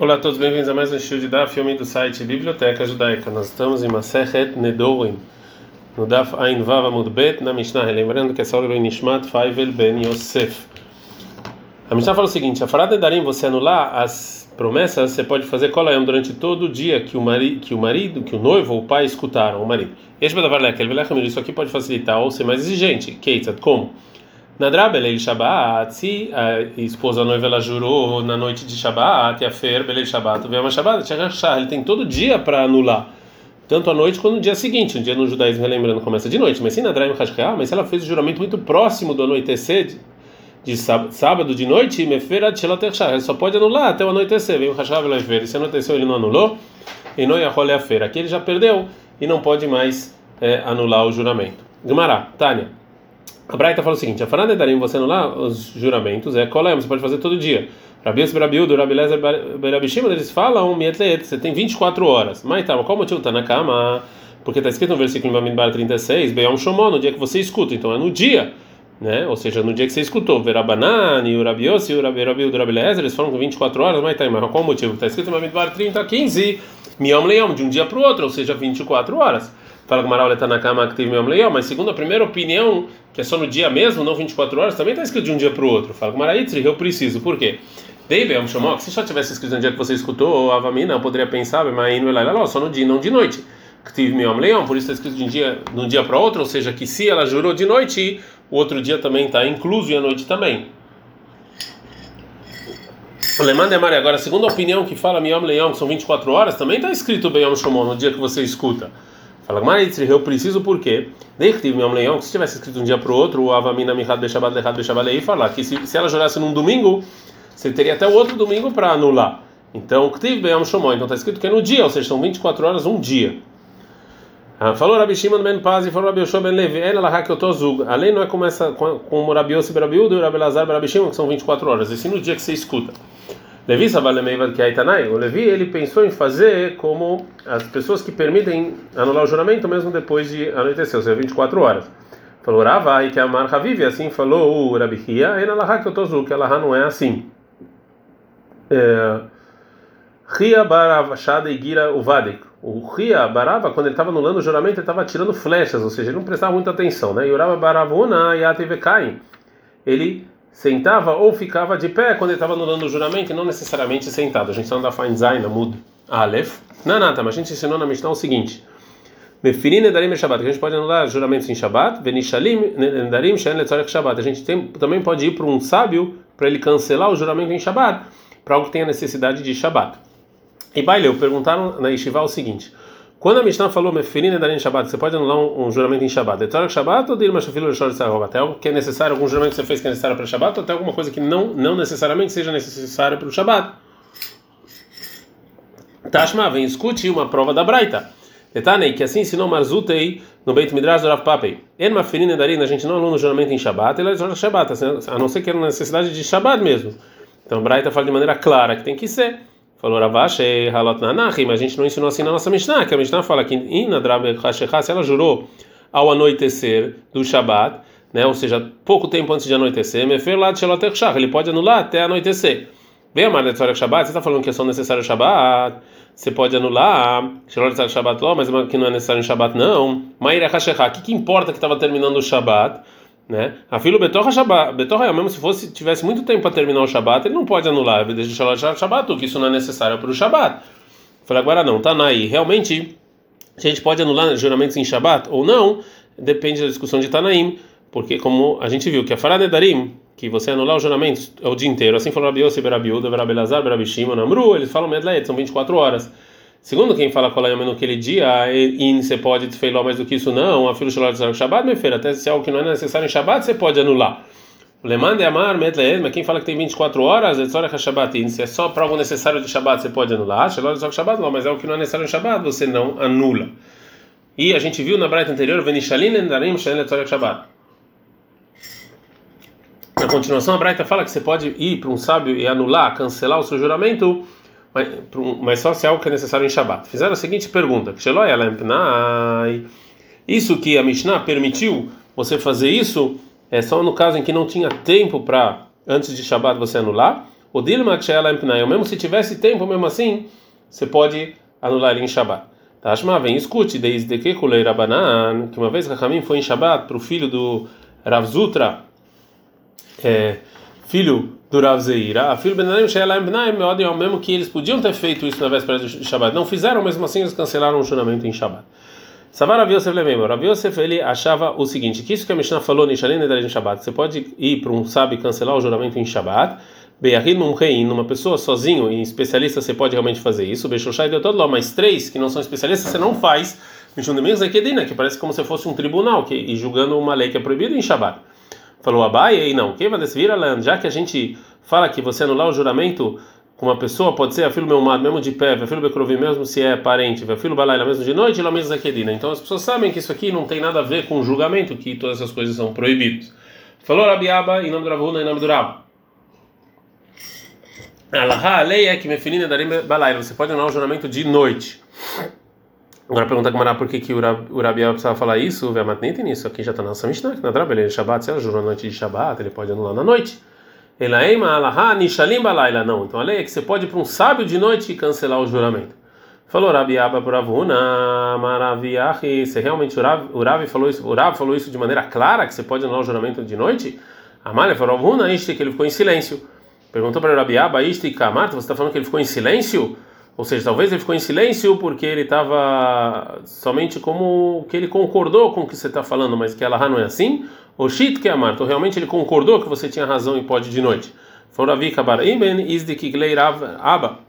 Olá a todos, bem-vindos a mais um show de Daf, filme do site Biblioteca Judaica. Nós estamos em Masechet Nedorim, no Daf Ain Vav Amud Bet, na Mishnah, lembrando que é só o Nishmat Faivel Ben Yosef. A Mishnah fala o seguinte: a Farad Darim, você anular as promessas, você pode fazer colayam durante todo o dia que o, mari, que o marido, que o noivo ou o pai escutaram, o marido. Isso aqui pode facilitar ou ser mais exigente. Keitzat, como? Nadra Belel Shabbat, se a esposa a noiva ela jurou na noite de Shabbat, e a fer Belel Shabbat, vem uma Shabbat, ele tem todo dia para anular, tanto a noite quanto no dia seguinte. Um dia no judaísmo, lembrando, começa de noite, mas se Nadra mas se ela fez o juramento muito próximo do anoitecer, de sábado de noite, Meferat Shelotershah, ele só pode anular até o anoitecer, vem o Hashav Lefer, se anoiteceu ele não anulou, e não ia a feira, aqui ele já perdeu e não pode mais é, anular o juramento. Gumará, Tânia. A Braita fala o seguinte: a Farada Darim, você anular os juramentos, é colém, você pode fazer todo dia. Rabius Berabiudo, Rabilezer Berabishima, eles falam, Mietlet, você tem 24 horas. Mas tá, qual o motivo está na cama? Porque está escrito no versículo em Bamidbar 36, Beyom Shomon, no dia que você escuta, então é no dia. Né? Ou seja, no dia que você escutou, Verabanani, o Rabios e o Rabiudo, o Rabilezer, eles falam com 24 horas, mas tá, mas qual o motivo? Está escrito em Bamidbar 30, 15, Miom Leom, de um dia para o outro, ou seja, 24 horas. Fala que Maral está na cama que teve meu mas segundo a primeira opinião, que é só no dia mesmo, não 24 horas, também está escrito de um dia para o outro. Fala que Maraitri, eu preciso. Por quê? David é um se só tivesse escrito no dia que você escutou, a Vamina, eu poderia pensar, mas não é só no dia, não de noite. Que tive meu leão, por isso está escrito de um dia, de um dia para outro, ou seja, que se ela jurou de noite, o outro dia também está incluso e a noite também. O Lemande é Maria. Agora, segundo a opinião que fala Miam Leão, que são 24 horas, também está escrito Beyom Shomon no dia que você escuta. Fala, Maritzri, eu preciso por quê? Deitiv meu leão, que se tivesse escrito um dia para o outro, o Avamina Mihad Beshabat Lehad Beshabat e falar que se, se ela jurasse num domingo, você teria até o outro domingo para anular. Então, Ktiv Beyam Shomó, então está escrito que é no dia, ou seja, são 24 horas, um dia. Ah, falou Rabi Shimon ben Paz e falou Rabi Yoshua ben Levi, ela lá que eu tô zug. A lei não é como essa com, com Rabi Yossi ben Rabi Udo e Rabi Lazar ben Rabi Shimon, que são 24 horas, e sim no dia que você escuta. Levi que O Levi ele pensou em fazer como as pessoas que permitem anular o juramento mesmo depois de anoitecer, ou seja, 24 horas. Falou Rava e que a marca vive assim, falou o Rabi Hia, ena laha que tô que ela não é assim. É, Ria baravashada e gira uvadek. O Ria barava, quando ele estava anulando o juramento, ele estava tirando flechas, ou seja, ele não prestava muita atenção, né? E Urava baravuna e atevekain. Ele sentava ou ficava de pé quando ele estava anulando o juramento e não necessariamente sentado. A gente não dá Fein Zain, Aleph. Não, não, tá, mas a gente ensinou na Mishnah o seguinte. Mefirin Nedarim Shabbat, que a gente pode anular juramentos em Shabbat, Venishalim Nedarim Shen Letzorek. A gente tem, também pode ir para um sábio para ele cancelar o juramento em Shabbat, para algo que tenha necessidade de Shabbat. E Baileu perguntaram na Yeshiva o seguinte: quando a Mishnah falou Meferina Darin Shabbat, você pode anular um, um juramento em Shabbat? Detalhe Shabbat ou Dilma Shafilo Shor Até algo que é necessário, algum juramento que você fez que é necessário para Shabbat, ou até alguma coisa que não, não necessariamente seja necessária para o Shabbat? Tashma, vem escute uma prova da Braita. Detanei, que assim ensinou Marzutei no Beit Midrash do Rav Papei. En Meferina Darin, a gente não anula um juramento em Shabbat, ele é Shabbat, a não ser que era necessidade de Shabbat mesmo. Então Braita fala de maneira clara que tem que ser. Falou Ravash, Halot Nanahi, mas a gente não ensinou assim na nossa Mishnah, que a Mishnah fala que se ela jurou ao anoitecer do Shabat, né, ou seja, pouco tempo antes de anoitecer, ele pode anular até anoitecer. Vem a Marletzorek Shabbat, você está falando que é só necessário Shabat, você pode anular, Shabbat mas que não é necessário Shabat não. Maíra Hashecha, o que importa que estava terminando o Shabat? Né? A filo betorra shabat, betorra mesmo se fosse tivesse muito tempo para terminar o shabat, ele não pode anular, ele deixa o shabat, que isso não é necessário para o shabat. Falei agora não, tá naí. Realmente a gente pode anular juramentos em shabat ou não, depende da discussão de Tanaim, porque como a gente viu que a Faranedarim, que você anular os juramentos é o dia inteiro, assim falou Rabi Yossi, Rabi Uda, Rabi Lazar, Rabi Shimon, Amru, eles falam Medlaet, são 24 horas. Segundo quem fala Kolayama naquele dia, você pode desfeilar mais do que isso, não. A filho de Shabbat, meu filho, até se é algo que não é necessário em Shabbat, você pode anular. Lemande amar, metleed, mas quem fala que tem 24 horas, é só Shabbat, se é só para algo necessário de Shabbat, você pode anular. Shabbat, não, mas é o que não é necessário em Shabbat, você não anula. E a gente viu na Braita anterior, Venishalin Endarim Shen Shabbat. Na continuação, a Braita fala que você pode ir para um sábio e anular, cancelar o seu juramento mas, só se é algo que é necessário em Shabat. Fizeram a seguinte pergunta: Isso que a Mishnah permitiu você fazer isso é só no caso em que não tinha tempo para antes de Shabat você anular, O Dilma empnai, mesmo se tivesse tempo, mesmo assim, você pode anular ele em Shabbat. Tashma, vem escute, desde que Kulei Rabanan, que uma vez Rahamim foi em Shabbat para o filho do Rav Zutra, é, filho do Rav Zeira, a filho Benanim Sheelaim Benaim, mesmo que eles podiam ter feito isso na véspera de Shabbat, não fizeram, mesmo assim eles cancelaram o juramento em Shabbat. Savar Rav Yosef Lemem, Rav Yosef ele achava o seguinte, que isso que a Mishnah falou em Shalem em Shabbat, você pode ir para um sábio cancelar o juramento em Shabbat, Be'ahid Mumrein, numa pessoa sozinho e especialista, você pode realmente fazer isso. Be'shoshai deu todo lá, mas três que não são especialistas, você não faz. Mishundemins Ekedina, que parece como se fosse um tribunal, que, e julgando uma lei que é proibida em Shabbat. Falou Abai, e não. Quem vai decidir, já que a gente fala que você anular o juramento com uma pessoa, pode ser a filho meu mado, mesmo de pé, a filho becrovi, mesmo se é parente, a filho balaila, mesmo de noite, lá mesmo Ekedina. Então as pessoas sabem que isso aqui não tem nada a ver com julgamento, que todas essas coisas são proibidas. Falou Rabiaba, em nome do Ravuna, em nome do Rab. Alaha, a lei é que mefinina darim balaila. Você pode anular o juramento de noite. Agora pergunta Gamara por que, que o Rabiel precisava falar isso, o Matnit nisso aqui já está na nossa Mishnah, que na Drab, ele é Shabbat, se ela jurou na noite de Shabbat, ele pode anular na noite. Elaima alaha nishalim balaila, não. Então a lei é que você pode ir para um sábio de noite e cancelar o juramento. Falou Rabiaba por Avuna, maraviahi, se realmente Rav falou isso, Rav falou isso de maneira clara que você pode anular o juramento de noite? Amalha falou Avuna, este que ele ficou em silêncio. Perguntou para Rabiaba, Isti Kamarta, você está falando que ele ficou em silêncio? Ou seja, talvez ele ficou em silêncio porque ele estava somente como que ele concordou com o que você está falando, mas que ela não é assim? Ou Shit Kamarta, realmente ele concordou que você tinha razão e pode de noite? Foravi Kabar Abba.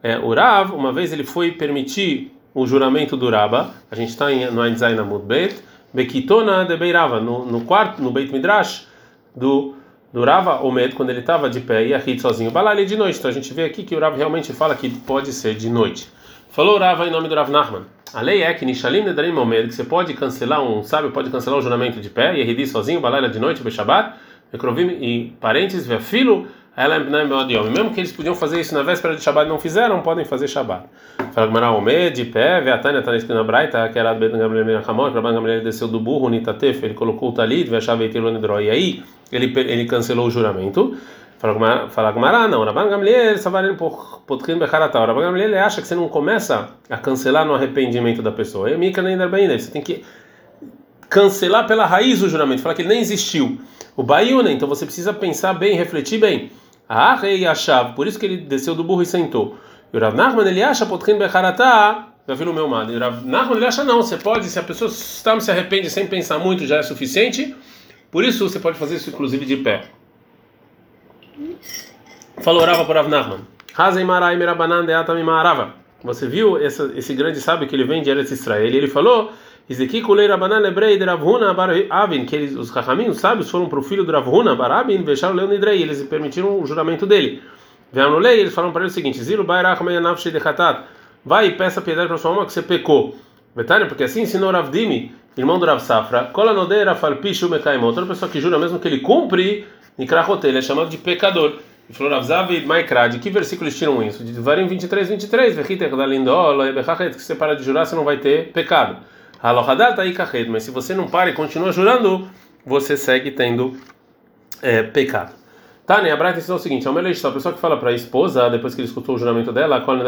É, o Rav, uma vez ele foi permitir o juramento do Raba, a gente está no Ainzain Amud Bet, Bekitona de Beirava, no, no quarto, no Beit Midrash do durava o medo quando ele estava de pé e a Hit sozinho. Balali de noite. Então a gente vê aqui que o Rav realmente fala que pode ser de noite. Falou Rava em nome do Rav Nachman. A lei é que Nishalim Nedarim Omed, que você pode cancelar um sábio, pode cancelar o juramento de pé e Eridi sozinho, Balala de noite, Bechabat, Ekrovim e parentes, Vefilo, ela mesmo que eles podiam fazer isso na véspera de Shabbat não fizeram, podem fazer Shabbat. Fala Gmará Omed, de pé, Veatânia está na esquina Braita, que era Ben Gamliel Hamon, Rabban Gamliel desceu do burro, Nitatef, ele colocou o talit, Vechava e Tilonidró, e aí ele, ele cancelou o juramento. Fala Gmará, não, Rabban Gamliel, Savarin Potkin Becharatá, Rabban Gamliel ele acha que você não começa a cancelar no arrependimento da pessoa. E Mika nem você tem que cancelar pela raiz o juramento, falar que ele nem existiu. O Baiuna, então você precisa pensar bem, refletir bem. Ah, rei achava, por isso que ele desceu do burro e sentou. E o Rav Nachman ele acha potrin becharatá, viu no meu mano. E o Nachman ele acha não, você pode, se a pessoa está se arrepende sem pensar muito já é suficiente. Por isso você pode fazer isso inclusive de pé. Falou Rava para Rav Nachman. Hazem marai mirabanan deatam marava. Você viu esse, grande sábio que ele vem de Eretz Israel? Ele falou de Ravuna Barabin, que eles, os Rahamim, os sábios, foram para o filho do Ravuna Barabin, deixaram Leonidrei, eles permitiram o juramento dele. Vieram lei, eles falaram para ele o seguinte: vai e peça piedade para sua alma que você pecou. Vetânia, porque assim ensinou Ravdimi, irmão do Rav Safra, Kola Nodeira Falpishu Mekaimon, toda pessoa que jura mesmo que ele cumpre, Nikrahote, ele é chamado de pecador. E falou Ravzav Maikrad, de que versículo eles tiram isso? De Varim 23, 23, Vechiter Dalindola, que você para de jurar, você não vai ter pecado. Tá aí mas se você não para e continua jurando, você segue tendo é, pecado. Tá, né? A Braita ensinou o seguinte: é a pessoa que fala para a esposa, depois que ele escutou o juramento dela, quando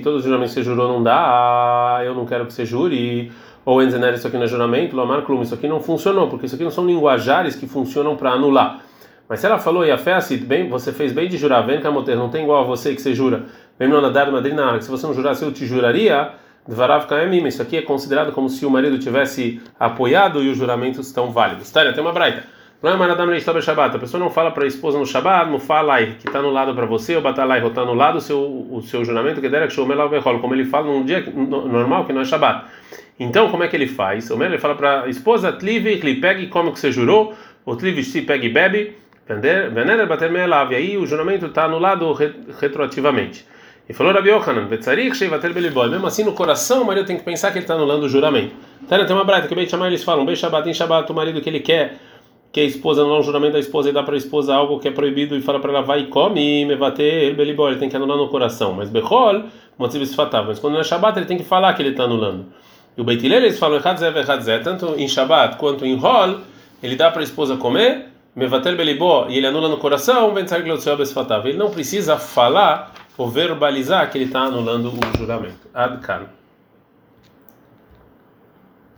todos os juramentos que você jurou não dá, eu não quero que você jure, ou enzenar isso aqui no juramento, Lomar Klum, isso aqui não funcionou, porque isso aqui não são linguajares que funcionam para anular. Mas se ela falou, e a fé assim, bem, você fez bem de jurar, vem Kamoter, não tem igual a você que você jura, vem no nadar madrina, se você não jurasse eu te juraria, Dvarav Kaemim, isso aqui é considerado como se o marido tivesse apoiado e os juramentos estão válidos. Tânia, tem uma braita. A pessoa não fala para a esposa no Shabbat, não fala que está no lado para você, ou batalai, está no lado o seu, o seu juramento, que shomelau behol, como ele fala num dia normal, que não é Shabbat. Então, como é que ele faz? O ele fala para a esposa, tlive, ele pega e come o que você jurou, ou tlive, se pega e bebe, vener, bater e aí o juramento está anulado retroativamente. E falou Rabi Yohanan, mesmo assim no coração o marido tem que pensar que ele está anulando o juramento. Tá, tem uma brata que bem chamar eles falam, bem Shabbat, em Shabbat, o marido que ele quer que a esposa anular o juramento da esposa e dá para a esposa algo que é proibido e fala para ela vai e come, me bater, ele belibol, ele tem que anular no coração. Mas Bechol, motivo fatal. Mas quando não é Shabbat, ele tem que falar que ele está anulando. E o Beitilel, eles falam tanto em Shabbat quanto em Hol, ele dá para a esposa comer Mevatel belibó, e ele anula no coração, ele não precisa falar ou verbalizar que ele está anulando o juramento. Adkan.